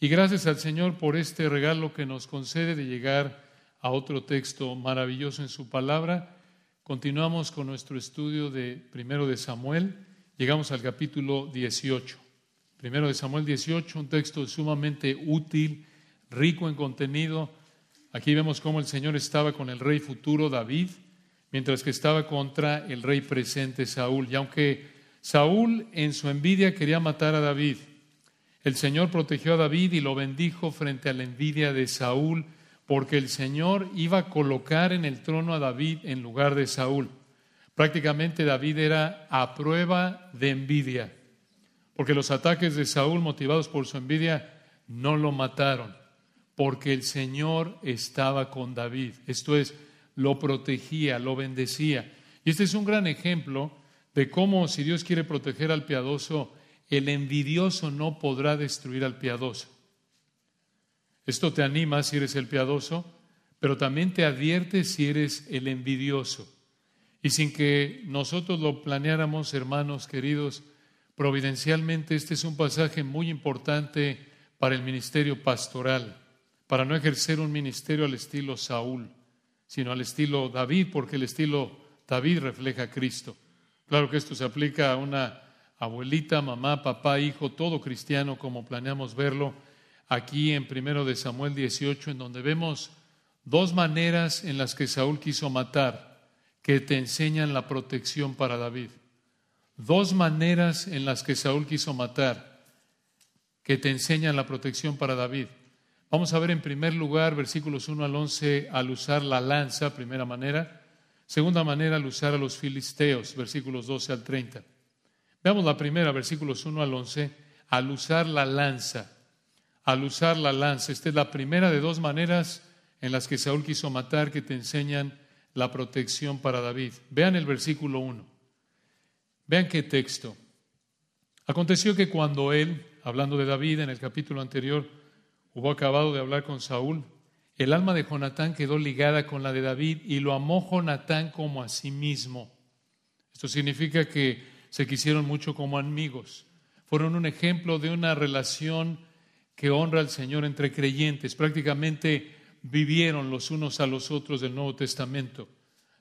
Y gracias al Señor por este regalo que nos concede de llegar a otro texto maravilloso en su palabra. Continuamos con nuestro estudio de primero de Samuel. Llegamos al capítulo 18. Primero de Samuel 18, un texto sumamente útil, rico en contenido. Aquí vemos cómo el Señor estaba con el rey futuro David, mientras que estaba contra el rey presente Saúl. Y aunque Saúl en su envidia quería matar a David, el Señor protegió a David y lo bendijo frente a la envidia de Saúl, porque el Señor iba a colocar en el trono a David en lugar de Saúl. Prácticamente David era a prueba de envidia, porque los ataques de Saúl motivados por su envidia no lo mataron, porque el Señor estaba con David. Esto es, lo protegía, lo bendecía. Y este es un gran ejemplo de cómo si Dios quiere proteger al piadoso, el envidioso no podrá destruir al piadoso. Esto te anima si eres el piadoso, pero también te advierte si eres el envidioso. Y sin que nosotros lo planeáramos, hermanos queridos, providencialmente este es un pasaje muy importante para el ministerio pastoral, para no ejercer un ministerio al estilo Saúl, sino al estilo David, porque el estilo David refleja a Cristo. Claro que esto se aplica a una abuelita, mamá, papá, hijo, todo cristiano como planeamos verlo aquí en primero de Samuel 18, en donde vemos dos maneras en las que Saúl quiso matar que te enseñan la protección para David. Dos maneras en las que Saúl quiso matar que te enseñan la protección para David. Vamos a ver en primer lugar versículos 1 al 11 al usar la lanza, primera manera. Segunda manera al usar a los filisteos, versículos 12 al 30. Veamos la primera, versículos 1 al 11, al usar la lanza. Al usar la lanza. Esta es la primera de dos maneras en las que Saúl quiso matar que te enseñan la protección para David. Vean el versículo 1. Vean qué texto. Aconteció que cuando él, hablando de David en el capítulo anterior, hubo acabado de hablar con Saúl, el alma de Jonatán quedó ligada con la de David y lo amó Jonatán como a sí mismo. Esto significa que se quisieron mucho como amigos. Fueron un ejemplo de una relación que honra al Señor entre creyentes. Prácticamente vivieron los unos a los otros del Nuevo Testamento.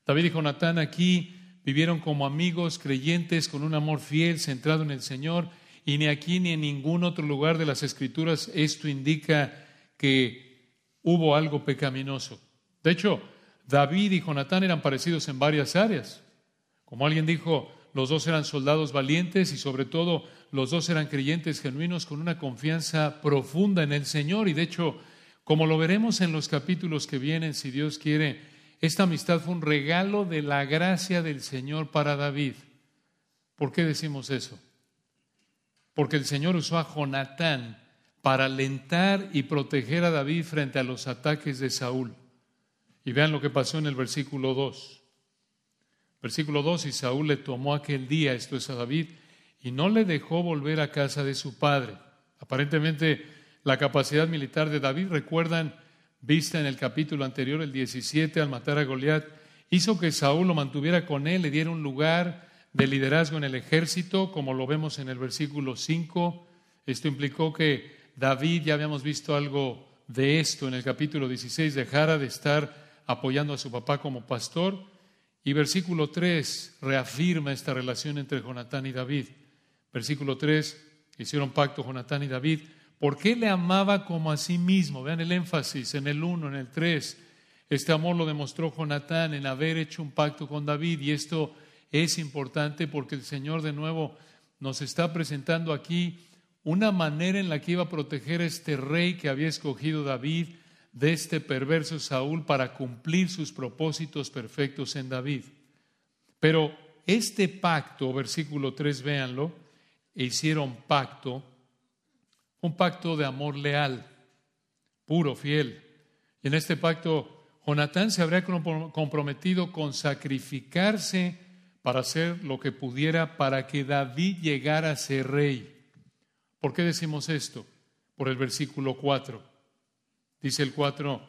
David y Jonatán aquí vivieron como amigos creyentes con un amor fiel, centrado en el Señor, y ni aquí ni en ningún otro lugar de las Escrituras esto indica que hubo algo pecaminoso. De hecho, David y Jonatán eran parecidos en varias áreas. Como alguien dijo, los dos eran soldados valientes y sobre todo los dos eran creyentes genuinos con una confianza profunda en el Señor. Y de hecho, como lo veremos en los capítulos que vienen, si Dios quiere, esta amistad fue un regalo de la gracia del Señor para David. ¿Por qué decimos eso? Porque el Señor usó a Jonatán para alentar y proteger a David frente a los ataques de Saúl. Y vean lo que pasó en el versículo 2. Versículo 2, y Saúl le tomó aquel día, esto es a David, y no le dejó volver a casa de su padre. Aparentemente la capacidad militar de David, recuerdan, vista en el capítulo anterior, el 17, al matar a Goliat, hizo que Saúl lo mantuviera con él, le diera un lugar de liderazgo en el ejército, como lo vemos en el versículo 5. Esto implicó que David, ya habíamos visto algo de esto en el capítulo 16, dejara de estar apoyando a su papá como pastor y versículo 3 reafirma esta relación entre Jonatán y David. Versículo 3, hicieron pacto Jonatán y David. ¿Por qué le amaba como a sí mismo? Vean el énfasis en el 1, en el 3. Este amor lo demostró Jonatán en haber hecho un pacto con David y esto es importante porque el Señor de nuevo nos está presentando aquí una manera en la que iba a proteger a este rey que había escogido David de este perverso Saúl para cumplir sus propósitos perfectos en David. Pero este pacto, versículo 3, véanlo, e hicieron pacto, un pacto de amor leal, puro, fiel. Y en este pacto, Jonatán se habría comprometido con sacrificarse para hacer lo que pudiera para que David llegara a ser rey. ¿Por qué decimos esto? Por el versículo 4. Dice el 4,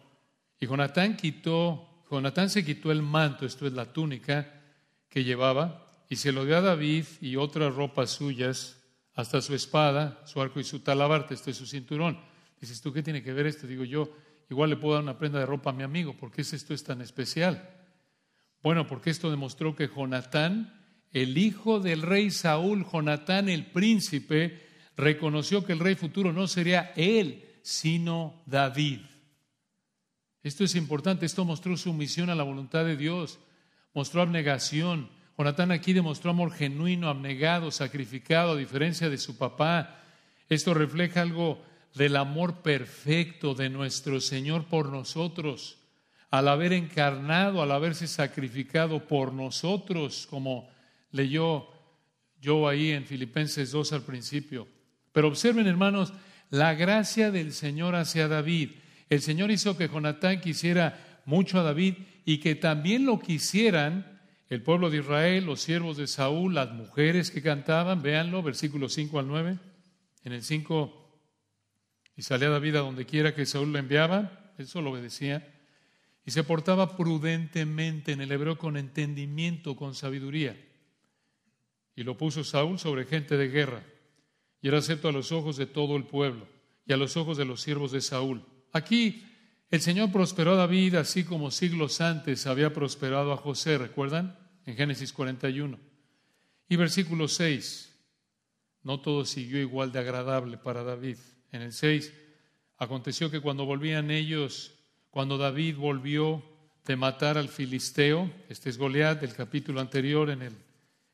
y Jonatán quitó, Jonatán se quitó el manto, esto es la túnica que llevaba, y se lo dio a David y otras ropas suyas, hasta su espada, su arco y su talabarte, este es su cinturón. Dices, ¿tú qué tiene que ver esto? Digo yo, igual le puedo dar una prenda de ropa a mi amigo, ¿por qué esto es tan especial? Bueno, porque esto demostró que Jonatán, el hijo del rey Saúl, Jonatán el príncipe, reconoció que el rey futuro no sería él, sino David. Esto es importante, esto mostró sumisión a la voluntad de Dios, mostró abnegación. Jonatán aquí demostró amor genuino, abnegado, sacrificado, a diferencia de su papá. Esto refleja algo del amor perfecto de nuestro Señor por nosotros, al haber encarnado, al haberse sacrificado por nosotros, como leyó yo ahí en Filipenses 2 al principio. Pero observen, hermanos, la gracia del Señor hacia David. El Señor hizo que Jonatán quisiera mucho a David y que también lo quisieran el pueblo de Israel, los siervos de Saúl, las mujeres que cantaban, véanlo, versículos 5 al 9. En el 5 y salía David a donde quiera que Saúl lo enviaba, eso lo obedecía, y se portaba prudentemente en el hebreo con entendimiento, con sabiduría. Y lo puso Saúl sobre gente de guerra, y era acepto a los ojos de todo el pueblo y a los ojos de los siervos de Saúl. Aquí el Señor prosperó a David así como siglos antes había prosperado a José, ¿recuerdan? En Génesis 41. Y versículo 6, no todo siguió igual de agradable para David. En el 6, aconteció que cuando volvían ellos, cuando David volvió de matar al filisteo, este es Goliat del capítulo anterior, en el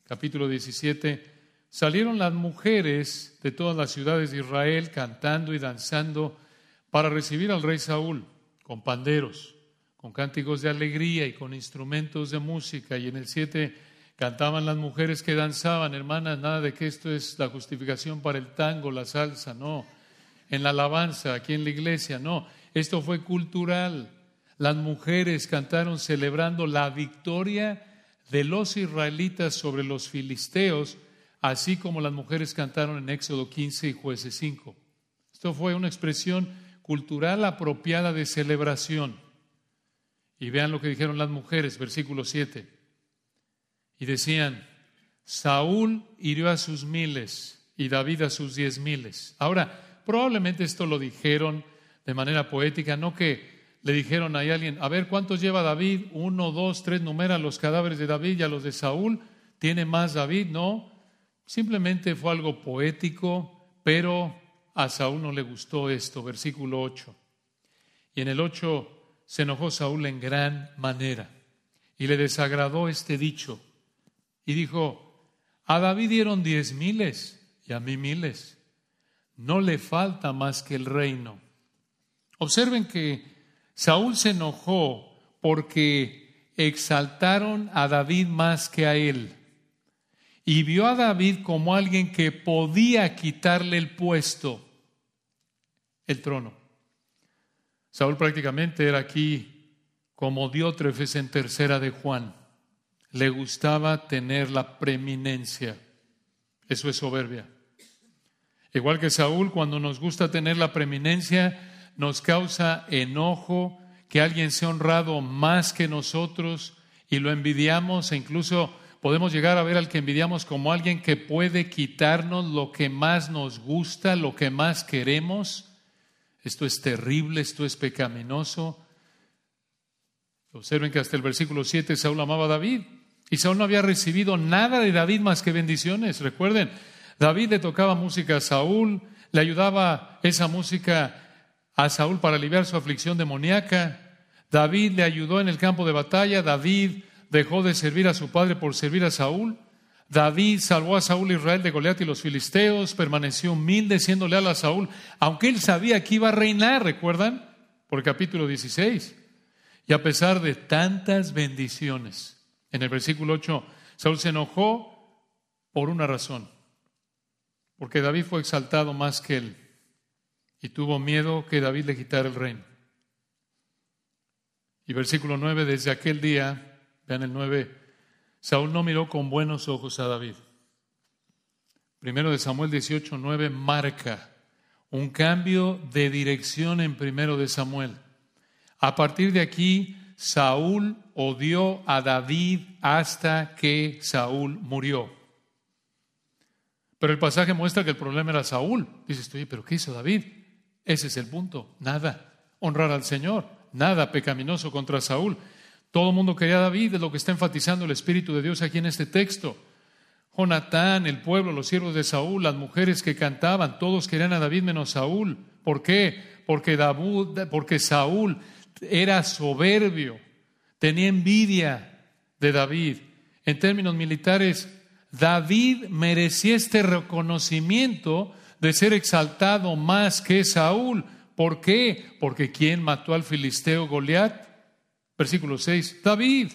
capítulo 17, salieron las mujeres de todas las ciudades de Israel cantando y danzando para recibir al rey Saúl con panderos, con cánticos de alegría y con instrumentos de música. Y en el 7 cantaban las mujeres que danzaban, hermanas, nada de que esto es la justificación para el tango, la salsa, no en la alabanza, aquí en la iglesia, no, esto fue cultural. Las mujeres cantaron celebrando la victoria de los israelitas sobre los filisteos, así como las mujeres cantaron en Éxodo 15 y Jueces 5. Esto fue una expresión cultural apropiada de celebración. Y vean lo que dijeron las mujeres, versículo 7. Y decían, Saúl hirió a sus miles y David a sus diez miles. Ahora, Probablemente esto lo dijeron de manera poética, no que le dijeron a alguien, a ver, ¿cuántos lleva David? Uno, dos, tres, numera los cadáveres de David y a los de Saúl. ¿Tiene más David? No. Simplemente fue algo poético, pero a Saúl no le gustó esto. Versículo 8. Y en el 8 se enojó Saúl en gran manera y le desagradó este dicho. Y dijo, a David dieron diez miles y a mí miles no le falta más que el reino. Observen que Saúl se enojó porque exaltaron a David más que a él y vio a David como alguien que podía quitarle el puesto, el trono. Saúl prácticamente era aquí como Diótrefes en tercera de Juan. Le gustaba tener la preeminencia. Eso es soberbia. Igual que Saúl, cuando nos gusta tener la preeminencia, nos causa enojo que alguien sea honrado más que nosotros y lo envidiamos e incluso podemos llegar a ver al que envidiamos como alguien que puede quitarnos lo que más nos gusta, lo que más queremos. Esto es terrible, esto es pecaminoso. Observen que hasta el versículo 7 Saúl amaba a David y Saúl no había recibido nada de David más que bendiciones. Recuerden, David le tocaba música a Saúl, le ayudaba esa música a Saúl para aliviar su aflicción demoníaca. David le ayudó en el campo de batalla. David dejó de servir a su padre por servir a Saúl. David salvó a Saúl Israel de Goliat y los filisteos, permaneció humilde siendo leal a Saúl, aunque él sabía que iba a reinar, ¿recuerdan? Por el capítulo 16. Y a pesar de tantas bendiciones, en el versículo 8, Saúl se enojó por una razón porque David fue exaltado más que él y tuvo miedo que David le quitara el reino. Y versículo 9, desde aquel día, vean el 9, Saúl no miró con buenos ojos a David. Primero de Samuel 18, 9 marca un cambio de dirección en primero de Samuel. A partir de aquí, Saúl odió a David hasta que Saúl murió. Pero el pasaje muestra que el problema era Saúl. Dices, oye, pero ¿qué hizo David? Ese es el punto. Nada. Honrar al Señor. Nada pecaminoso contra Saúl. Todo el mundo quería a David, es lo que está enfatizando el Espíritu de Dios aquí en este texto. Jonatán, el pueblo, los siervos de Saúl, las mujeres que cantaban, todos querían a David menos Saúl. ¿Por qué? Porque, porque Saúl era soberbio, tenía envidia de David. En términos militares, David merecía este reconocimiento de ser exaltado más que Saúl. ¿Por qué? Porque ¿quién mató al filisteo Goliat? Versículo 6, David.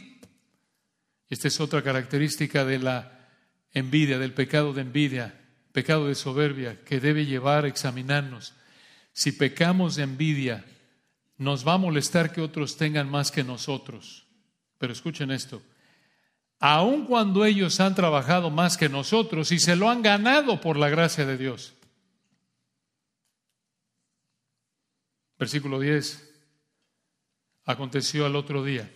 Esta es otra característica de la envidia, del pecado de envidia, pecado de soberbia, que debe llevar a examinarnos. Si pecamos de envidia, nos va a molestar que otros tengan más que nosotros. Pero escuchen esto, aun cuando ellos han trabajado más que nosotros y se lo han ganado por la gracia de Dios. Versículo 10. Aconteció al otro día.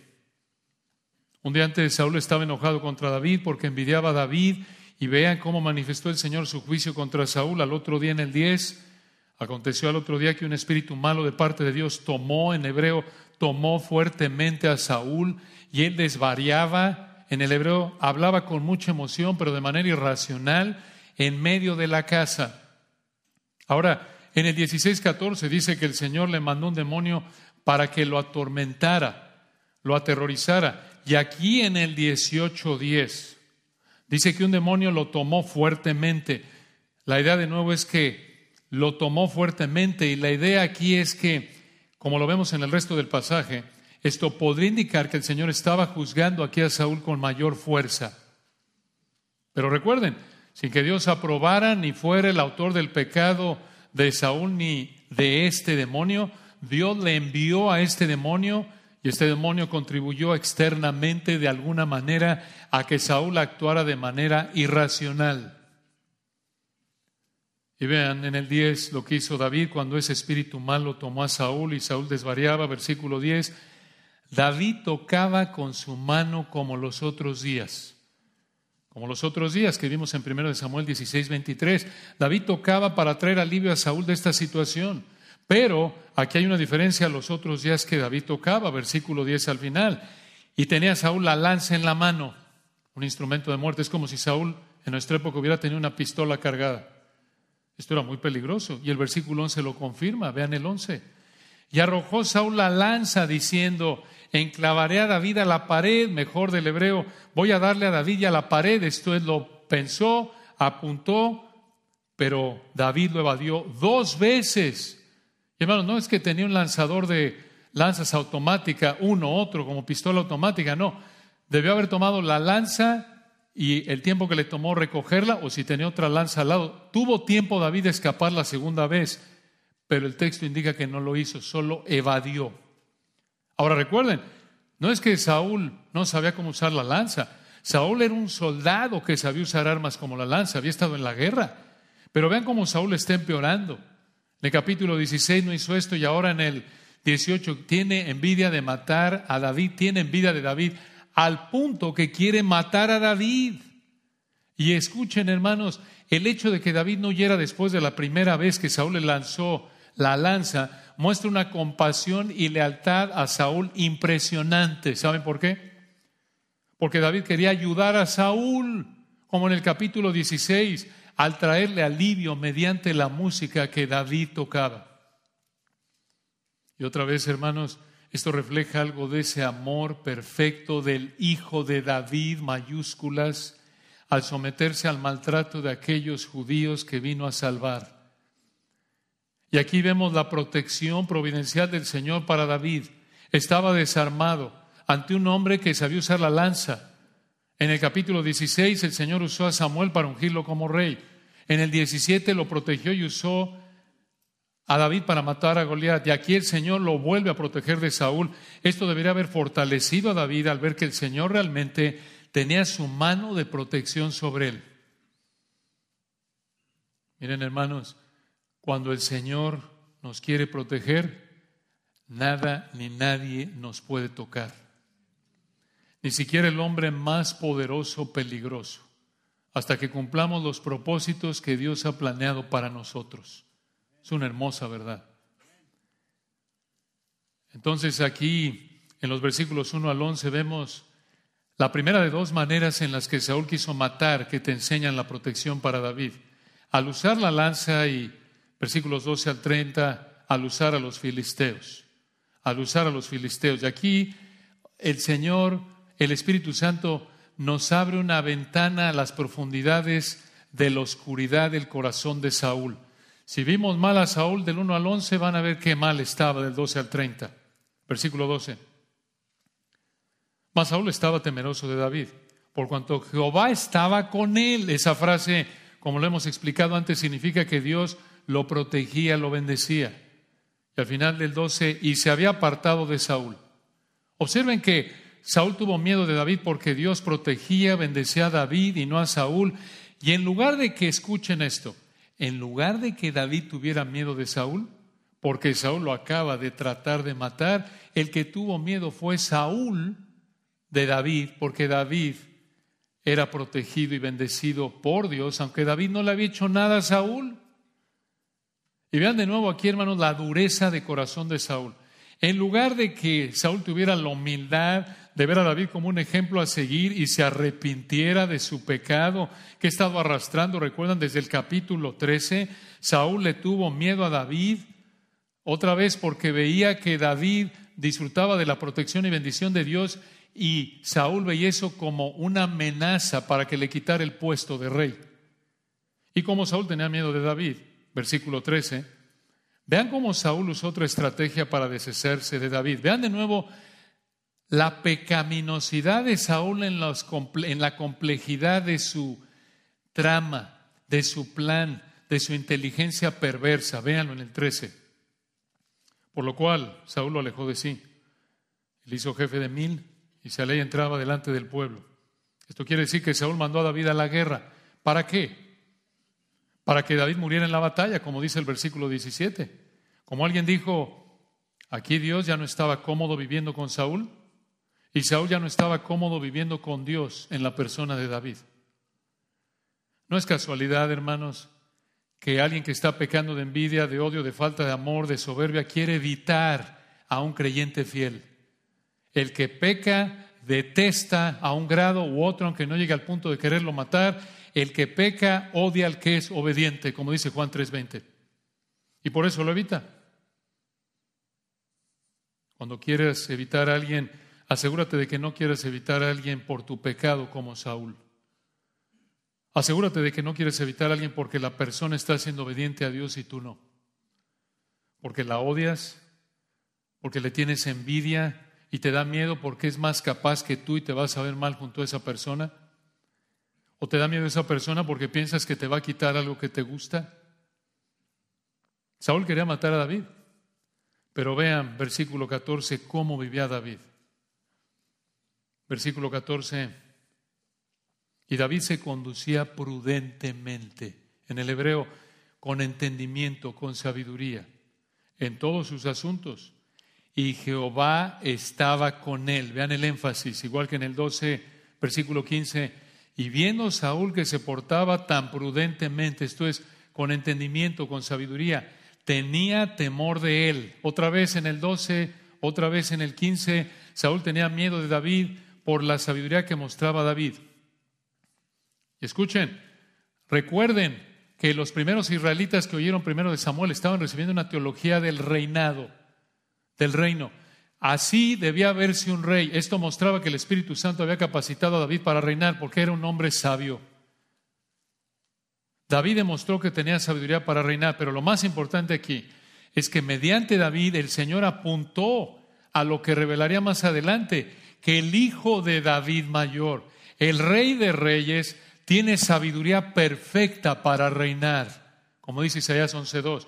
Un día antes Saúl estaba enojado contra David porque envidiaba a David y vean cómo manifestó el Señor su juicio contra Saúl. Al otro día en el 10, aconteció al otro día que un espíritu malo de parte de Dios tomó, en hebreo, tomó fuertemente a Saúl y él desvariaba. En el hebreo hablaba con mucha emoción, pero de manera irracional, en medio de la casa. Ahora, en el 16:14 dice que el Señor le mandó un demonio para que lo atormentara, lo aterrorizara. Y aquí en el 18.10 dice que un demonio lo tomó fuertemente. La idea de nuevo es que lo tomó fuertemente y la idea aquí es que, como lo vemos en el resto del pasaje, esto podría indicar que el Señor estaba juzgando aquí a Saúl con mayor fuerza. Pero recuerden, sin que Dios aprobara ni fuera el autor del pecado de Saúl ni de este demonio, Dios le envió a este demonio y este demonio contribuyó externamente de alguna manera a que Saúl actuara de manera irracional. Y vean en el 10 lo que hizo David cuando ese espíritu malo tomó a Saúl y Saúl desvariaba, versículo 10. David tocaba con su mano como los otros días. Como los otros días que vimos en 1 Samuel 16, 23. David tocaba para traer alivio a Saúl de esta situación. Pero aquí hay una diferencia a los otros días que David tocaba, versículo 10 al final. Y tenía Saúl la lanza en la mano, un instrumento de muerte. Es como si Saúl en nuestra época hubiera tenido una pistola cargada. Esto era muy peligroso. Y el versículo 11 lo confirma. Vean el 11. Y arrojó Saúl la lanza diciendo, enclavaré a David a la pared, mejor del hebreo, voy a darle a David y a la pared. Esto es lo pensó, apuntó, pero David lo evadió dos veces. Hermanos, no es que tenía un lanzador de lanzas automática, uno, otro, como pistola automática, no. Debió haber tomado la lanza y el tiempo que le tomó recogerla, o si tenía otra lanza al lado. Tuvo tiempo David de escapar la segunda vez, pero el texto indica que no lo hizo, solo evadió. Ahora recuerden, no es que Saúl no sabía cómo usar la lanza. Saúl era un soldado que sabía usar armas como la lanza, había estado en la guerra. Pero vean cómo Saúl está empeorando. En el capítulo 16 no hizo esto y ahora en el 18 tiene envidia de matar a David, tiene envidia de David al punto que quiere matar a David. Y escuchen, hermanos, el hecho de que David no huyera después de la primera vez que Saúl le lanzó la lanza muestra una compasión y lealtad a Saúl impresionante. ¿Saben por qué? Porque David quería ayudar a Saúl, como en el capítulo 16 al traerle alivio mediante la música que David tocaba. Y otra vez, hermanos, esto refleja algo de ese amor perfecto del Hijo de David, mayúsculas, al someterse al maltrato de aquellos judíos que vino a salvar. Y aquí vemos la protección providencial del Señor para David. Estaba desarmado ante un hombre que sabía usar la lanza, en el capítulo 16 el Señor usó a Samuel para ungirlo como rey. En el 17 lo protegió y usó a David para matar a Goliat. Y aquí el Señor lo vuelve a proteger de Saúl. Esto debería haber fortalecido a David al ver que el Señor realmente tenía su mano de protección sobre él. Miren hermanos, cuando el Señor nos quiere proteger, nada ni nadie nos puede tocar ni siquiera el hombre más poderoso, peligroso, hasta que cumplamos los propósitos que Dios ha planeado para nosotros. Es una hermosa verdad. Entonces aquí en los versículos 1 al 11 vemos la primera de dos maneras en las que Saúl quiso matar que te enseñan la protección para David. Al usar la lanza y versículos 12 al 30, al usar a los filisteos. Al usar a los filisteos. Y aquí el Señor, el Espíritu Santo, nos abre una ventana a las profundidades de la oscuridad del corazón de Saúl. Si vimos mal a Saúl del 1 al 11, van a ver qué mal estaba del 12 al 30. Versículo 12. Mas Saúl estaba temeroso de David, por cuanto Jehová estaba con él. Esa frase, como lo hemos explicado antes, significa que Dios lo protegía, lo bendecía. Y al final del 12, y se había apartado de Saúl. Observen que Saúl tuvo miedo de David porque Dios protegía, bendecía a David y no a Saúl. Y en lugar de que escuchen esto, en lugar de que David tuviera miedo de Saúl, porque Saúl lo acaba de tratar de matar, el que tuvo miedo fue Saúl de David, porque David era protegido y bendecido por Dios, aunque David no le había hecho nada a Saúl. Y vean de nuevo aquí, hermanos, la dureza de corazón de Saúl. En lugar de que Saúl tuviera la humildad de ver a David como un ejemplo a seguir y se arrepintiera de su pecado que ha estado arrastrando, recuerdan desde el capítulo 13, Saúl le tuvo miedo a David, otra vez porque veía que David disfrutaba de la protección y bendición de Dios y Saúl veía eso como una amenaza para que le quitara el puesto de rey. Y como Saúl tenía miedo de David, versículo 13, vean cómo Saúl usó otra estrategia para deshacerse de David. Vean de nuevo la pecaminosidad de Saúl en, en la complejidad de su trama, de su plan, de su inteligencia perversa. Véanlo en el 13. Por lo cual Saúl lo alejó de sí. Le hizo jefe de mil y Saleh entraba delante del pueblo. Esto quiere decir que Saúl mandó a David a la guerra. ¿Para qué? Para que David muriera en la batalla, como dice el versículo 17. Como alguien dijo, aquí Dios ya no estaba cómodo viviendo con Saúl y Saúl ya no estaba cómodo viviendo con Dios en la persona de David. No es casualidad, hermanos, que alguien que está pecando de envidia, de odio, de falta de amor, de soberbia, quiere evitar a un creyente fiel. El que peca detesta a un grado u otro, aunque no llegue al punto de quererlo matar. El que peca odia al que es obediente, como dice Juan 3:20. Y por eso lo evita. Cuando quieres evitar a alguien, asegúrate de que no quieres evitar a alguien por tu pecado como Saúl. Asegúrate de que no quieres evitar a alguien porque la persona está siendo obediente a Dios y tú no. Porque la odias, porque le tienes envidia, y te da miedo porque es más capaz que tú y te vas a ver mal junto a esa persona? ¿O te da miedo esa persona porque piensas que te va a quitar algo que te gusta? Saúl quería matar a David, pero vean versículo 14 cómo vivía David. Versículo 14. Y David se conducía prudentemente, en el hebreo, con entendimiento, con sabiduría, en todos sus asuntos y Jehová estaba con él. Vean el énfasis, igual que en el 12, versículo 15. Y viendo Saúl que se portaba tan prudentemente, esto es, con entendimiento, con sabiduría, tenía temor de él. Otra vez en el 12, otra vez en el 15, Saúl tenía miedo de David por la sabiduría que mostraba David. Escuchen, recuerden que los primeros israelitas que oyeron primero de Samuel estaban recibiendo una teología del reinado del reino. Así debía verse un rey. Esto mostraba que el Espíritu Santo había capacitado a David para reinar porque era un hombre sabio. David demostró que tenía sabiduría para reinar, pero lo más importante aquí es que mediante David el Señor apuntó a lo que revelaría más adelante, que el hijo de David mayor, el rey de reyes, tiene sabiduría perfecta para reinar, como dice Isaías 11.2.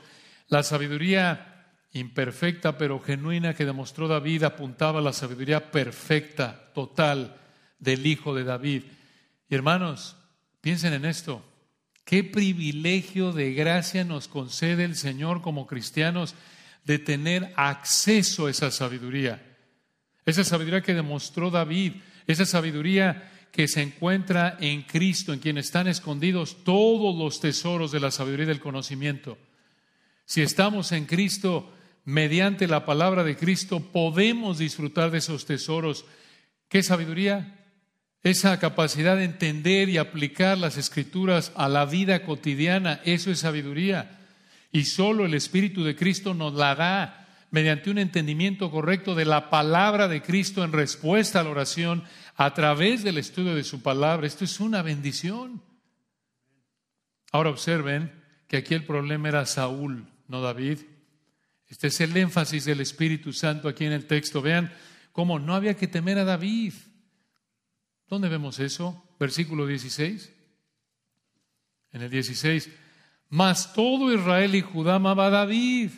La sabiduría imperfecta pero genuina que demostró David apuntaba a la sabiduría perfecta, total del Hijo de David. Y hermanos, piensen en esto. Qué privilegio de gracia nos concede el Señor como cristianos de tener acceso a esa sabiduría. Esa sabiduría que demostró David, esa sabiduría que se encuentra en Cristo, en quien están escondidos todos los tesoros de la sabiduría y del conocimiento. Si estamos en Cristo, mediante la palabra de Cristo podemos disfrutar de esos tesoros. ¿Qué sabiduría? Esa capacidad de entender y aplicar las escrituras a la vida cotidiana, eso es sabiduría. Y solo el Espíritu de Cristo nos la da mediante un entendimiento correcto de la palabra de Cristo en respuesta a la oración a través del estudio de su palabra. Esto es una bendición. Ahora observen que aquí el problema era Saúl, no David. Este es el énfasis del Espíritu Santo aquí en el texto. Vean cómo no había que temer a David. ¿Dónde vemos eso? Versículo 16. En el 16, mas todo Israel y Judá amaba a David,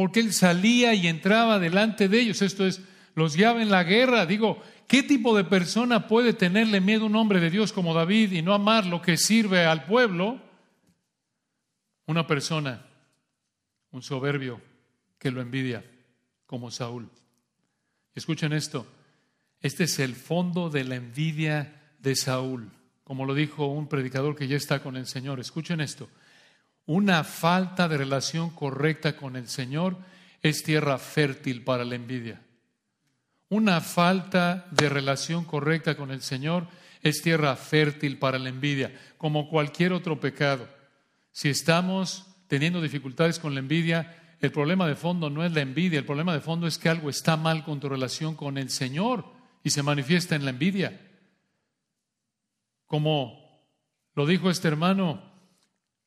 porque él salía y entraba delante de ellos. Esto es, los guiaba en la guerra. Digo, ¿qué tipo de persona puede tenerle miedo a un hombre de Dios como David y no amar lo que sirve al pueblo? Una persona, un soberbio que lo envidia, como Saúl. Escuchen esto, este es el fondo de la envidia de Saúl, como lo dijo un predicador que ya está con el Señor. Escuchen esto, una falta de relación correcta con el Señor es tierra fértil para la envidia. Una falta de relación correcta con el Señor es tierra fértil para la envidia, como cualquier otro pecado. Si estamos teniendo dificultades con la envidia, el problema de fondo no es la envidia, el problema de fondo es que algo está mal con tu relación con el Señor y se manifiesta en la envidia. Como lo dijo este hermano,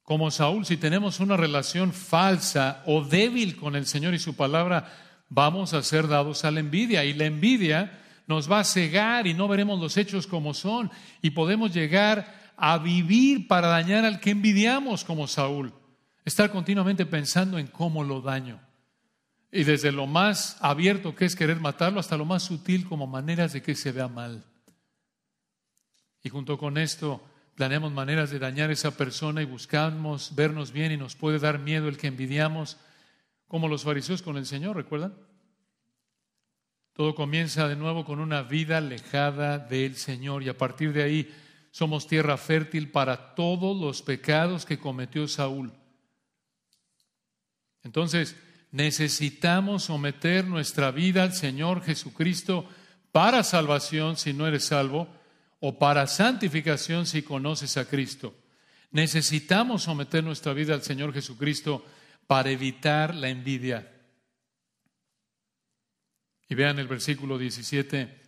como Saúl, si tenemos una relación falsa o débil con el Señor y su palabra, vamos a ser dados a la envidia. Y la envidia nos va a cegar y no veremos los hechos como son. Y podemos llegar a vivir para dañar al que envidiamos como Saúl. Estar continuamente pensando en cómo lo daño. Y desde lo más abierto que es querer matarlo hasta lo más sutil como maneras de que se vea mal. Y junto con esto planeamos maneras de dañar a esa persona y buscamos vernos bien y nos puede dar miedo el que envidiamos, como los fariseos con el Señor, ¿recuerdan? Todo comienza de nuevo con una vida alejada del Señor y a partir de ahí somos tierra fértil para todos los pecados que cometió Saúl. Entonces, necesitamos someter nuestra vida al Señor Jesucristo para salvación si no eres salvo o para santificación si conoces a Cristo. Necesitamos someter nuestra vida al Señor Jesucristo para evitar la envidia. Y vean el versículo 17.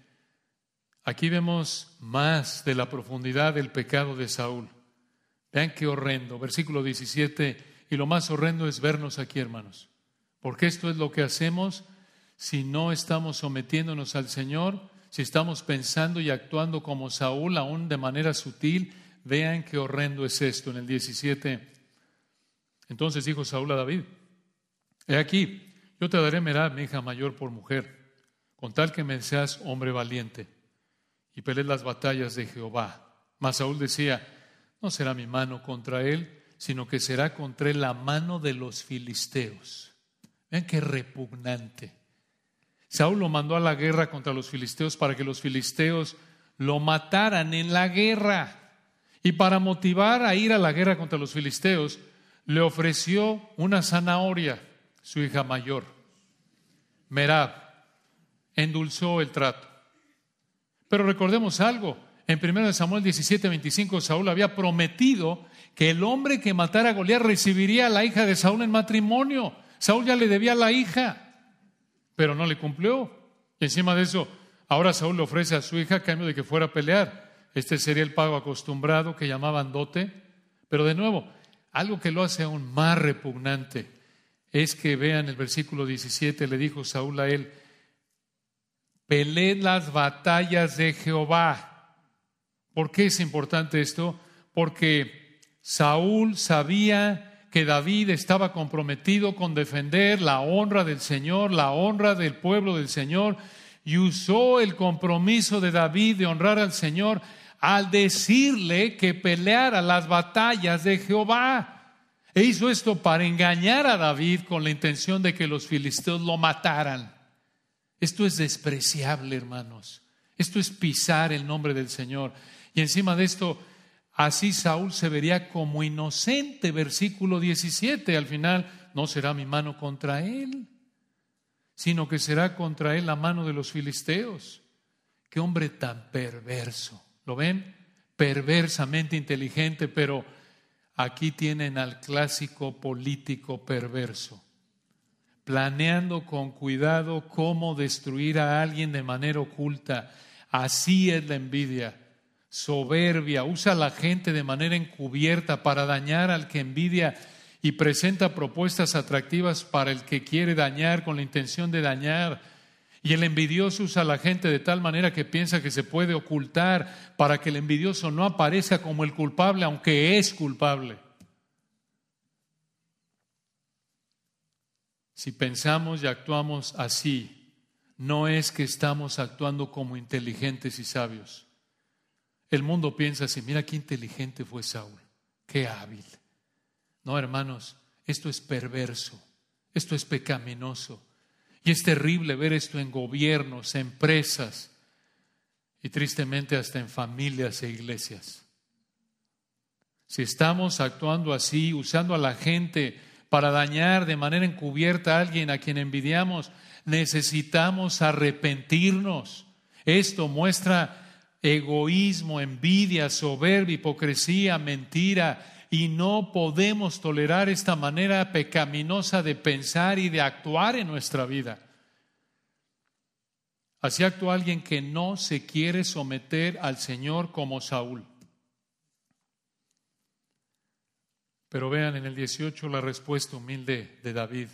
Aquí vemos más de la profundidad del pecado de Saúl. Vean qué horrendo. Versículo 17 y lo más horrendo es vernos aquí, hermanos. Porque esto es lo que hacemos si no estamos sometiéndonos al Señor, si estamos pensando y actuando como Saúl, aún de manera sutil. Vean qué horrendo es esto en el 17. Entonces dijo Saúl a David, he aquí, yo te daré Merab, mi hija mayor, por mujer, con tal que me seas hombre valiente y pelees las batallas de Jehová. Mas Saúl decía, no será mi mano contra él, sino que será contra la mano de los filisteos. Vean qué repugnante. Saúl lo mandó a la guerra contra los filisteos para que los filisteos lo mataran en la guerra. Y para motivar a ir a la guerra contra los filisteos, le ofreció una zanahoria, su hija mayor. Merab endulzó el trato. Pero recordemos algo, en 1 Samuel 17, 25, Saúl había prometido que el hombre que matara a Goliat recibiría a la hija de Saúl en matrimonio. Saúl ya le debía la hija, pero no le cumplió. Y encima de eso, ahora Saúl le ofrece a su hija a cambio de que fuera a pelear. Este sería el pago acostumbrado que llamaban dote. Pero de nuevo, algo que lo hace aún más repugnante es que vean el versículo 17, le dijo Saúl a él, peleed las batallas de Jehová. ¿Por qué es importante esto? Porque Saúl sabía que David estaba comprometido con defender la honra del Señor, la honra del pueblo del Señor, y usó el compromiso de David de honrar al Señor al decirle que peleara las batallas de Jehová. E hizo esto para engañar a David con la intención de que los filisteos lo mataran. Esto es despreciable, hermanos. Esto es pisar el nombre del Señor. Y encima de esto, Así Saúl se vería como inocente, versículo 17. Al final, no será mi mano contra él. sino que será contra él la mano de los filisteos. Qué hombre tan perverso. ¿Lo ven? Perversamente inteligente, pero aquí tienen al clásico político perverso, planeando con cuidado cómo destruir a alguien de manera oculta. Así es la envidia soberbia, usa a la gente de manera encubierta para dañar al que envidia y presenta propuestas atractivas para el que quiere dañar con la intención de dañar. Y el envidioso usa a la gente de tal manera que piensa que se puede ocultar para que el envidioso no aparezca como el culpable, aunque es culpable. Si pensamos y actuamos así, no es que estamos actuando como inteligentes y sabios. El mundo piensa así, mira qué inteligente fue Saúl, qué hábil. No, hermanos, esto es perverso, esto es pecaminoso. Y es terrible ver esto en gobiernos, empresas y tristemente hasta en familias e iglesias. Si estamos actuando así, usando a la gente para dañar de manera encubierta a alguien a quien envidiamos, necesitamos arrepentirnos. Esto muestra egoísmo, envidia, soberbia, hipocresía, mentira. Y no podemos tolerar esta manera pecaminosa de pensar y de actuar en nuestra vida. Así actúa alguien que no se quiere someter al Señor como Saúl. Pero vean en el 18 la respuesta humilde de David.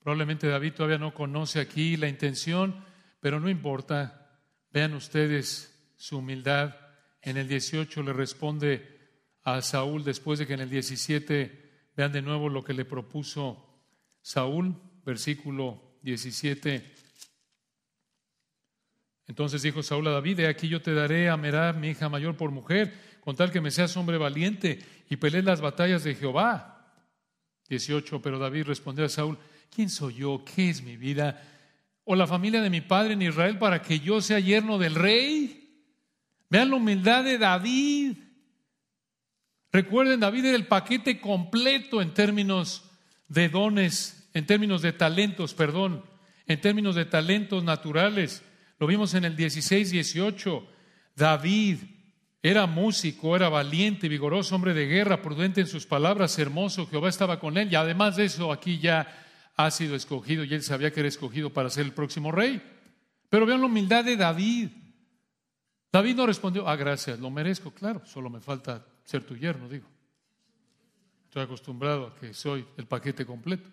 Probablemente David todavía no conoce aquí la intención, pero no importa. Vean ustedes su humildad. En el 18 le responde a Saúl después de que en el 17 vean de nuevo lo que le propuso Saúl, versículo 17. Entonces dijo Saúl a David, de aquí yo te daré a Merab, mi hija mayor, por mujer, con tal que me seas hombre valiente y pelees las batallas de Jehová. 18, pero David respondió a Saúl, ¿quién soy yo? ¿Qué es mi vida? O la familia de mi padre en Israel para que yo sea yerno del rey. Vean la humildad de David. Recuerden, David era el paquete completo en términos de dones, en términos de talentos, perdón, en términos de talentos naturales. Lo vimos en el 16, 18. David era músico, era valiente, vigoroso, hombre de guerra, prudente en sus palabras, hermoso, Jehová estaba con él. Y además de eso, aquí ya ha sido escogido y él sabía que era escogido para ser el próximo rey. Pero vean la humildad de David. David no respondió, ah, gracias, lo merezco, claro, solo me falta ser tu yerno, digo. Estoy acostumbrado a que soy el paquete completo.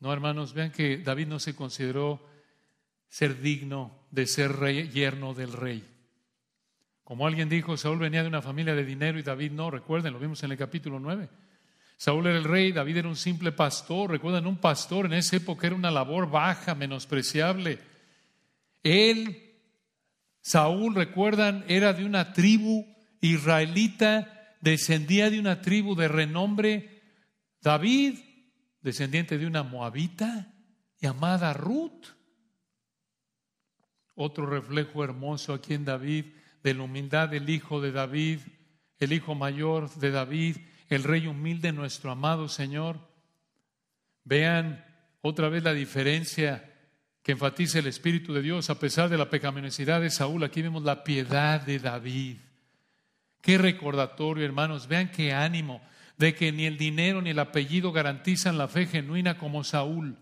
No, hermanos, vean que David no se consideró ser digno de ser rey, yerno del rey. Como alguien dijo, Saúl venía de una familia de dinero y David no, recuerden, lo vimos en el capítulo 9. Saúl era el rey, David era un simple pastor. Recuerdan, un pastor en esa época era una labor baja, menospreciable. Él, Saúl, recuerdan, era de una tribu israelita, descendía de una tribu de renombre. David, descendiente de una moabita llamada Ruth. Otro reflejo hermoso aquí en David de la humildad del hijo de David, el hijo mayor de David, el Rey humilde, nuestro amado Señor. Vean otra vez la diferencia que enfatiza el Espíritu de Dios a pesar de la pecaminosidad de Saúl. Aquí vemos la piedad de David. Qué recordatorio, hermanos. Vean qué ánimo de que ni el dinero ni el apellido garantizan la fe genuina como Saúl.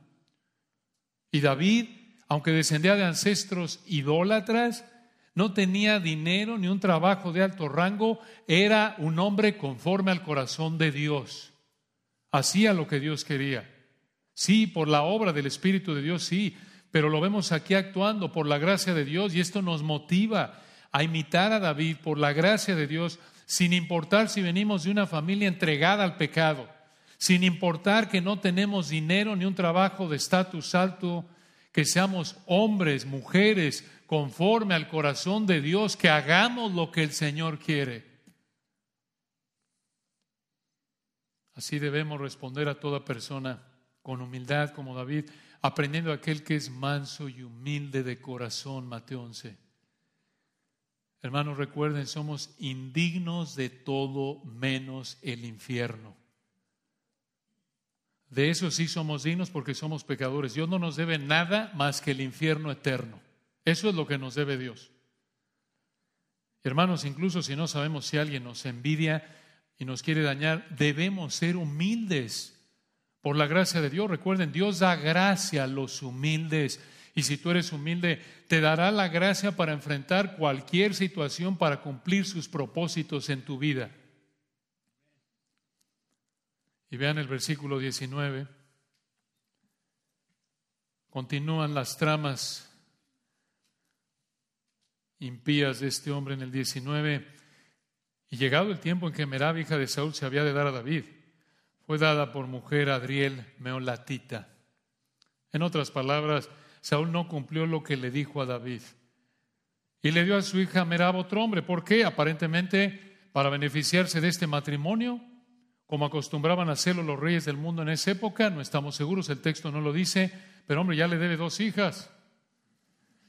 Y David, aunque descendía de ancestros idólatras, no tenía dinero ni un trabajo de alto rango, era un hombre conforme al corazón de Dios. Hacía lo que Dios quería. Sí, por la obra del Espíritu de Dios, sí, pero lo vemos aquí actuando por la gracia de Dios y esto nos motiva a imitar a David por la gracia de Dios, sin importar si venimos de una familia entregada al pecado, sin importar que no tenemos dinero ni un trabajo de estatus alto, que seamos hombres, mujeres, conforme al corazón de Dios, que hagamos lo que el Señor quiere. Así debemos responder a toda persona con humildad como David, aprendiendo aquel que es manso y humilde de corazón, Mateo 11. Hermanos, recuerden, somos indignos de todo menos el infierno. De eso sí somos dignos porque somos pecadores. Dios no nos debe nada más que el infierno eterno. Eso es lo que nos debe Dios. Hermanos, incluso si no sabemos si alguien nos envidia y nos quiere dañar, debemos ser humildes por la gracia de Dios. Recuerden, Dios da gracia a los humildes. Y si tú eres humilde, te dará la gracia para enfrentar cualquier situación para cumplir sus propósitos en tu vida. Y vean el versículo 19. Continúan las tramas impías de este hombre en el 19. Y llegado el tiempo en que Merab, hija de Saúl, se había de dar a David, fue dada por mujer a Adriel Meolatita. En otras palabras, Saúl no cumplió lo que le dijo a David. Y le dio a su hija Merab otro hombre. ¿Por qué? Aparentemente para beneficiarse de este matrimonio como acostumbraban hacerlo los reyes del mundo en esa época, no estamos seguros, el texto no lo dice, pero hombre, ya le debe dos hijas.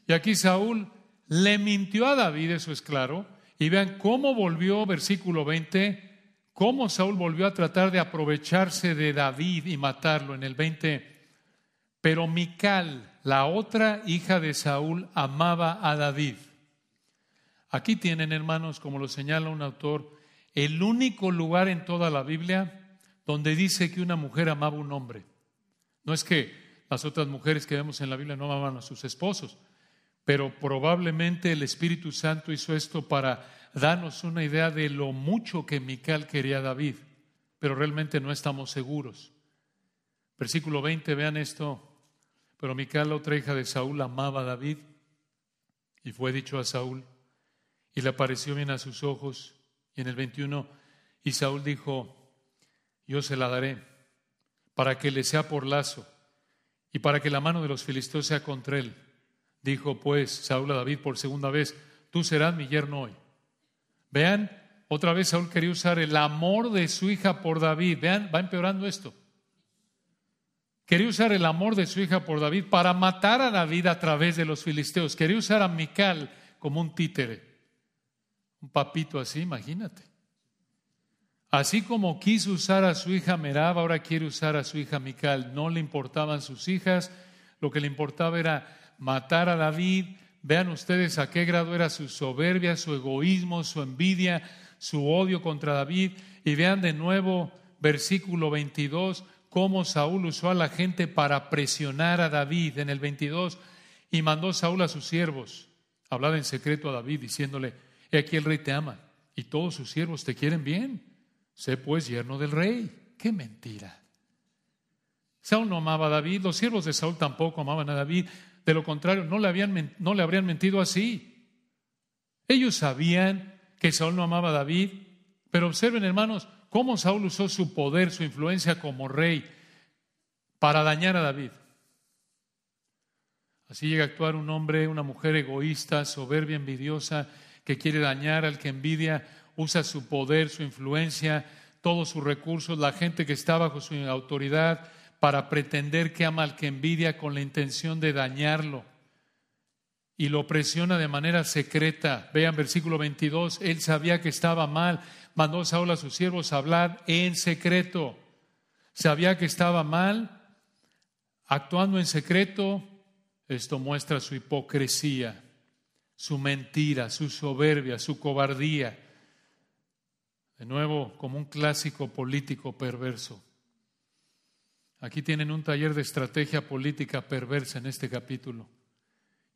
Y aquí Saúl le mintió a David, eso es claro, y vean cómo volvió, versículo 20, cómo Saúl volvió a tratar de aprovecharse de David y matarlo en el 20. Pero Mical, la otra hija de Saúl, amaba a David. Aquí tienen, hermanos, como lo señala un autor, el único lugar en toda la Biblia donde dice que una mujer amaba a un hombre. No es que las otras mujeres que vemos en la Biblia no amaban a sus esposos, pero probablemente el Espíritu Santo hizo esto para darnos una idea de lo mucho que Mical quería a David, pero realmente no estamos seguros. Versículo 20, vean esto. Pero Mical, la otra hija de Saúl, amaba a David y fue dicho a Saúl y le pareció bien a sus ojos y en el 21, y Saúl dijo, yo se la daré para que le sea por lazo y para que la mano de los filisteos sea contra él. Dijo pues Saúl a David por segunda vez, tú serás mi yerno hoy. Vean, otra vez Saúl quería usar el amor de su hija por David. Vean, va empeorando esto. Quería usar el amor de su hija por David para matar a David a través de los filisteos. Quería usar a Mical como un títere. Un papito así, imagínate. Así como quiso usar a su hija Merab, ahora quiere usar a su hija Mical. No le importaban sus hijas, lo que le importaba era matar a David. Vean ustedes a qué grado era su soberbia, su egoísmo, su envidia, su odio contra David. Y vean de nuevo versículo 22, cómo Saúl usó a la gente para presionar a David en el 22 y mandó Saúl a sus siervos, hablar en secreto a David, diciéndole, He aquí el rey te ama y todos sus siervos te quieren bien. Sé pues yerno del rey. Qué mentira. Saúl no amaba a David, los siervos de Saúl tampoco amaban a David. De lo contrario, no le, no le habrían mentido así. Ellos sabían que Saúl no amaba a David, pero observen, hermanos, cómo Saúl usó su poder, su influencia como rey para dañar a David. Así llega a actuar un hombre, una mujer egoísta, soberbia, envidiosa, que quiere dañar, al que envidia, usa su poder, su influencia, todos sus recursos, la gente que está bajo su autoridad, para pretender que ama al que envidia con la intención de dañarlo. Y lo presiona de manera secreta. Vean versículo 22, él sabía que estaba mal, mandó a Saúl a sus siervos a hablar en secreto. Sabía que estaba mal, actuando en secreto, esto muestra su hipocresía su mentira, su soberbia, su cobardía. De nuevo, como un clásico político perverso. Aquí tienen un taller de estrategia política perversa en este capítulo.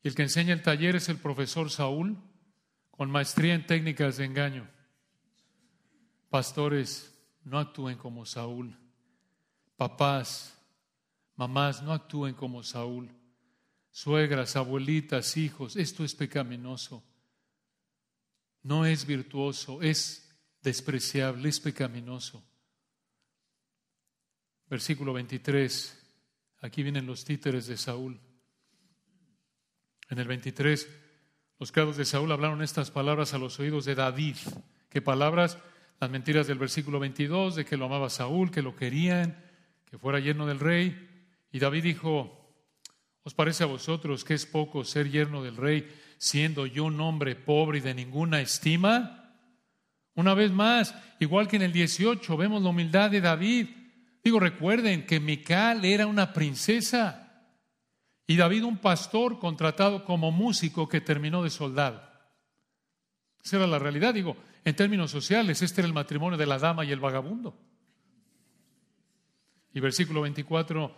Y el que enseña el taller es el profesor Saúl, con maestría en técnicas de engaño. Pastores, no actúen como Saúl. Papás, mamás, no actúen como Saúl suegras, abuelitas, hijos, esto es pecaminoso. No es virtuoso, es despreciable, es pecaminoso. Versículo 23, aquí vienen los títeres de Saúl. En el 23, los criados de Saúl hablaron estas palabras a los oídos de David. ¿Qué palabras? Las mentiras del versículo 22, de que lo amaba Saúl, que lo querían, que fuera lleno del rey. Y David dijo, ¿Os parece a vosotros que es poco ser yerno del rey, siendo yo un hombre pobre y de ninguna estima? Una vez más, igual que en el 18, vemos la humildad de David. Digo, recuerden que Mical era una princesa y David un pastor contratado como músico que terminó de soldado. Esa era la realidad. Digo, en términos sociales, este era el matrimonio de la dama y el vagabundo. Y versículo 24,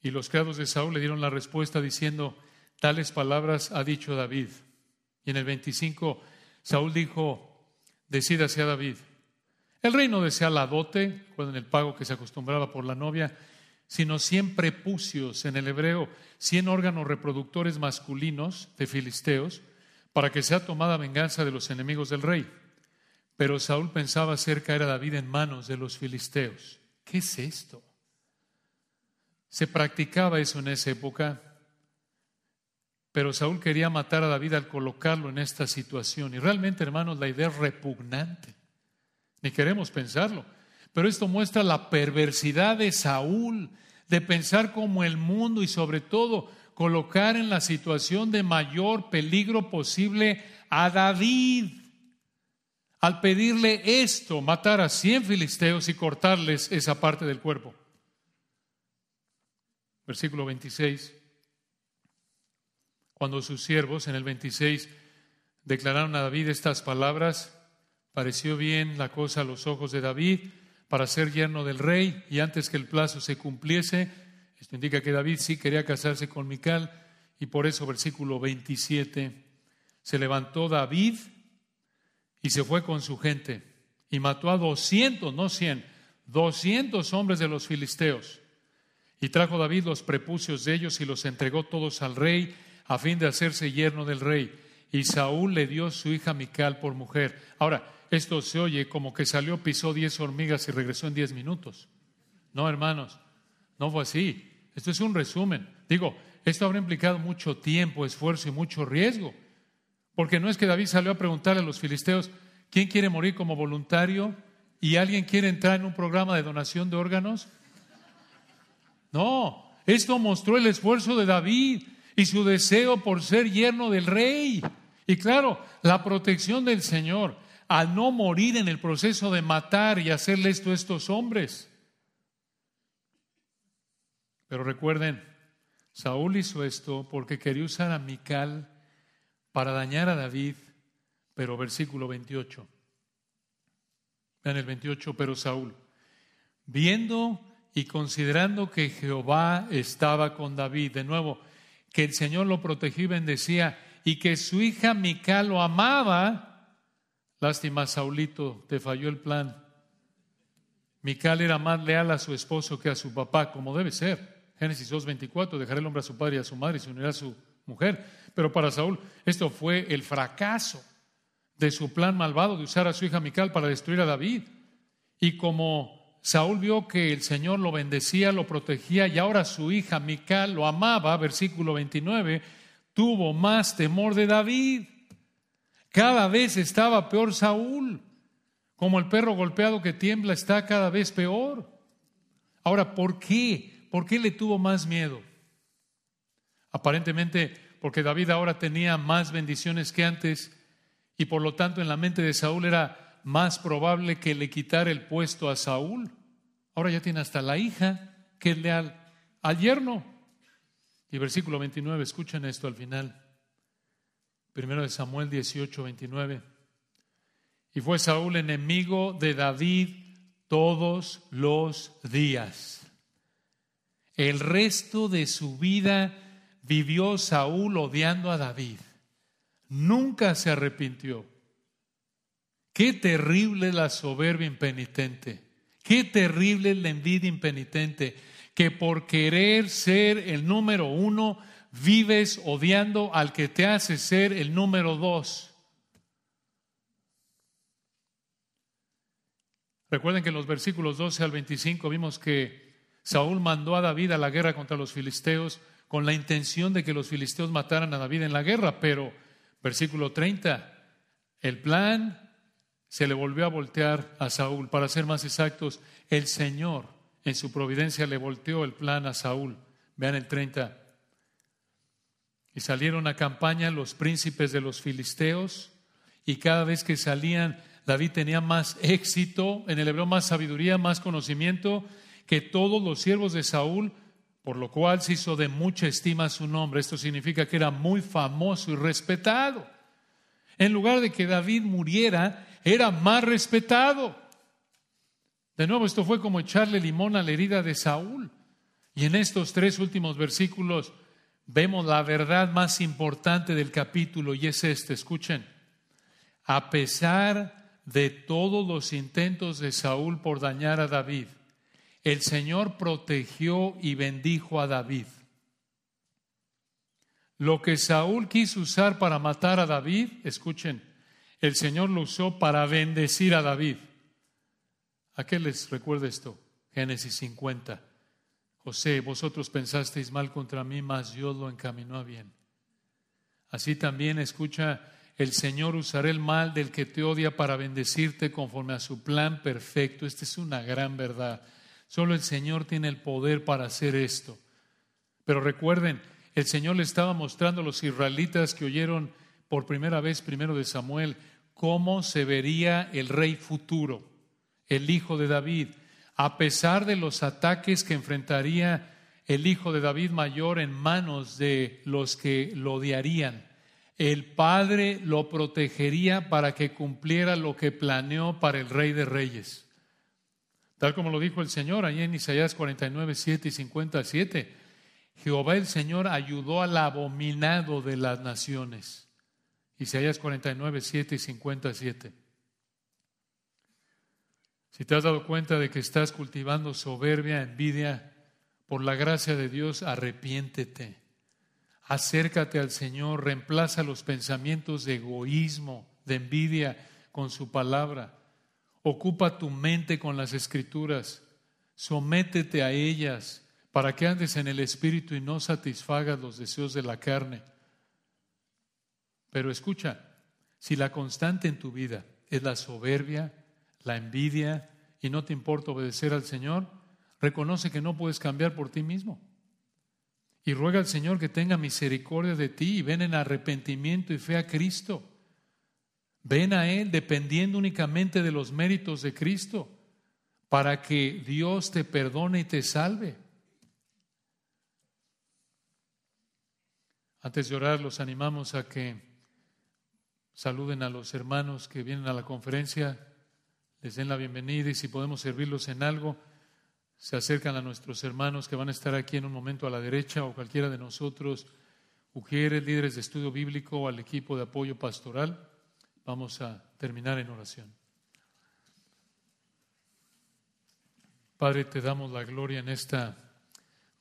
y los criados de Saúl le dieron la respuesta diciendo, tales palabras ha dicho David. Y en el 25, Saúl dijo, decídase a David. El rey no desea la dote, en el pago que se acostumbraba por la novia, sino cien prepucios en el hebreo, cien órganos reproductores masculinos de filisteos, para que sea tomada venganza de los enemigos del rey. Pero Saúl pensaba hacer caer a David en manos de los filisteos. ¿Qué es esto? Se practicaba eso en esa época, pero Saúl quería matar a David al colocarlo en esta situación. Y realmente, hermanos, la idea es repugnante. Ni queremos pensarlo. Pero esto muestra la perversidad de Saúl, de pensar como el mundo y sobre todo colocar en la situación de mayor peligro posible a David al pedirle esto, matar a cien filisteos y cortarles esa parte del cuerpo. Versículo 26. Cuando sus siervos en el 26 declararon a David estas palabras, pareció bien la cosa a los ojos de David para ser yerno del rey y antes que el plazo se cumpliese, esto indica que David sí quería casarse con Mical y por eso versículo 27 se levantó David y se fue con su gente y mató a doscientos, no cien, doscientos hombres de los filisteos. Y trajo David los prepucios de ellos y los entregó todos al rey a fin de hacerse yerno del rey. Y Saúl le dio su hija Mical por mujer. Ahora, esto se oye como que salió, pisó diez hormigas y regresó en diez minutos. No, hermanos, no fue así. Esto es un resumen. Digo, esto habrá implicado mucho tiempo, esfuerzo y mucho riesgo. Porque no es que David salió a preguntarle a los filisteos, ¿quién quiere morir como voluntario? ¿Y alguien quiere entrar en un programa de donación de órganos? No, esto mostró el esfuerzo de David y su deseo por ser yerno del rey. Y claro, la protección del Señor al no morir en el proceso de matar y hacerle esto a estos hombres. Pero recuerden, Saúl hizo esto porque quería usar a Mical para dañar a David, pero versículo 28. Vean el 28, pero Saúl, viendo y considerando que Jehová estaba con David, de nuevo, que el Señor lo protegía y bendecía, y que su hija Mical lo amaba, lástima, Saulito, te falló el plan. Mical era más leal a su esposo que a su papá, como debe ser. Génesis 2.24, dejará el hombre a su padre y a su madre y se unirá a su mujer. Pero para Saúl esto fue el fracaso de su plan malvado de usar a su hija Mical para destruir a David. Y como Saúl vio que el Señor lo bendecía, lo protegía y ahora su hija Mical lo amaba, versículo 29, tuvo más temor de David. Cada vez estaba peor Saúl. Como el perro golpeado que tiembla está cada vez peor. Ahora, ¿por qué? ¿Por qué le tuvo más miedo? Aparentemente porque David ahora tenía más bendiciones que antes y por lo tanto en la mente de Saúl era más probable que le quitara el puesto a Saúl. Ahora ya tiene hasta la hija que es leal al yerno. Y versículo 29, escuchen esto al final. Primero de Samuel 18, 29. Y fue Saúl enemigo de David todos los días. El resto de su vida vivió Saúl odiando a David. Nunca se arrepintió. Qué terrible la soberbia impenitente. Qué terrible la envidia impenitente. Que por querer ser el número uno, vives odiando al que te hace ser el número dos. Recuerden que en los versículos 12 al 25 vimos que Saúl mandó a David a la guerra contra los filisteos con la intención de que los filisteos mataran a David en la guerra, pero versículo 30, el plan se le volvió a voltear a Saúl. Para ser más exactos, el Señor en su providencia le volteó el plan a Saúl. Vean el 30. Y salieron a campaña los príncipes de los filisteos y cada vez que salían David tenía más éxito, en el hebreo más sabiduría, más conocimiento que todos los siervos de Saúl, por lo cual se hizo de mucha estima su nombre. Esto significa que era muy famoso y respetado. En lugar de que David muriera, era más respetado. De nuevo, esto fue como echarle limón a la herida de Saúl. Y en estos tres últimos versículos vemos la verdad más importante del capítulo y es este, escuchen, a pesar de todos los intentos de Saúl por dañar a David, el Señor protegió y bendijo a David. Lo que Saúl quiso usar para matar a David, escuchen, el Señor lo usó para bendecir a David. ¿A qué les recuerda esto? Génesis 50. José, vosotros pensasteis mal contra mí, mas Dios lo encaminó a bien. Así también escucha, el Señor usará el mal del que te odia para bendecirte conforme a su plan perfecto. Esta es una gran verdad. Solo el Señor tiene el poder para hacer esto. Pero recuerden, el Señor le estaba mostrando a los israelitas que oyeron por primera vez, primero de Samuel, cómo se vería el rey futuro, el hijo de David a pesar de los ataques que enfrentaría el hijo de David mayor en manos de los que lo odiarían. El Padre lo protegería para que cumpliera lo que planeó para el Rey de Reyes. Tal como lo dijo el Señor ahí en Isaías 49, 7 y 57. Jehová el Señor ayudó al abominado de las naciones. Isaías 49, 7 y 57. Si te has dado cuenta de que estás cultivando soberbia, envidia, por la gracia de Dios, arrepiéntete. Acércate al Señor, reemplaza los pensamientos de egoísmo, de envidia con su palabra. Ocupa tu mente con las escrituras. Sométete a ellas para que andes en el Espíritu y no satisfagas los deseos de la carne. Pero escucha, si la constante en tu vida es la soberbia, la envidia y no te importa obedecer al Señor, reconoce que no puedes cambiar por ti mismo. Y ruega al Señor que tenga misericordia de ti y ven en arrepentimiento y fe a Cristo. Ven a Él dependiendo únicamente de los méritos de Cristo para que Dios te perdone y te salve. Antes de orar, los animamos a que saluden a los hermanos que vienen a la conferencia les den la bienvenida y si podemos servirlos en algo, se acercan a nuestros hermanos que van a estar aquí en un momento a la derecha o cualquiera de nosotros, mujeres, líderes de estudio bíblico o al equipo de apoyo pastoral. Vamos a terminar en oración. Padre, te damos la gloria en esta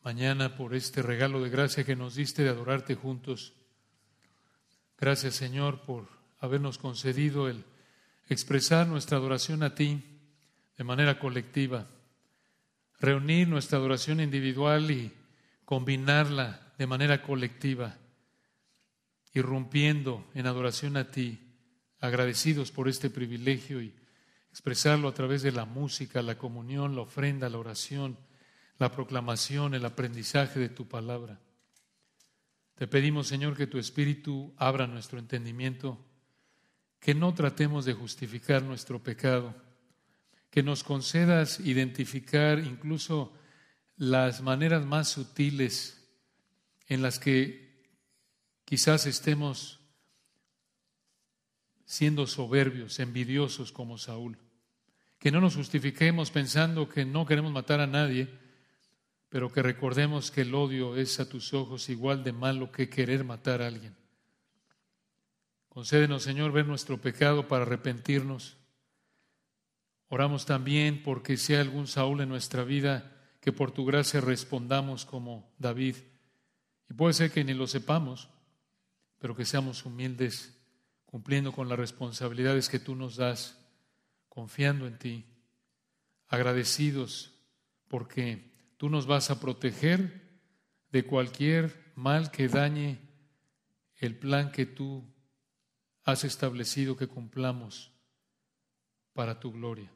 mañana por este regalo de gracia que nos diste de adorarte juntos. Gracias, Señor, por habernos concedido el expresar nuestra adoración a ti de manera colectiva, reunir nuestra adoración individual y combinarla de manera colectiva, irrumpiendo en adoración a ti, agradecidos por este privilegio y expresarlo a través de la música, la comunión, la ofrenda, la oración, la proclamación, el aprendizaje de tu palabra. Te pedimos, Señor, que tu Espíritu abra nuestro entendimiento que no tratemos de justificar nuestro pecado, que nos concedas identificar incluso las maneras más sutiles en las que quizás estemos siendo soberbios, envidiosos como Saúl. Que no nos justifiquemos pensando que no queremos matar a nadie, pero que recordemos que el odio es a tus ojos igual de malo que querer matar a alguien. Concédenos, Señor, ver nuestro pecado para arrepentirnos. Oramos también porque si hay algún Saúl en nuestra vida, que por tu gracia respondamos como David. Y puede ser que ni lo sepamos, pero que seamos humildes, cumpliendo con las responsabilidades que tú nos das, confiando en ti, agradecidos porque tú nos vas a proteger de cualquier mal que dañe el plan que tú has establecido que cumplamos para tu gloria.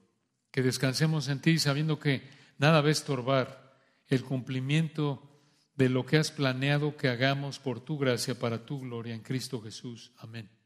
Que descansemos en ti sabiendo que nada va a estorbar el cumplimiento de lo que has planeado que hagamos por tu gracia para tu gloria en Cristo Jesús. Amén.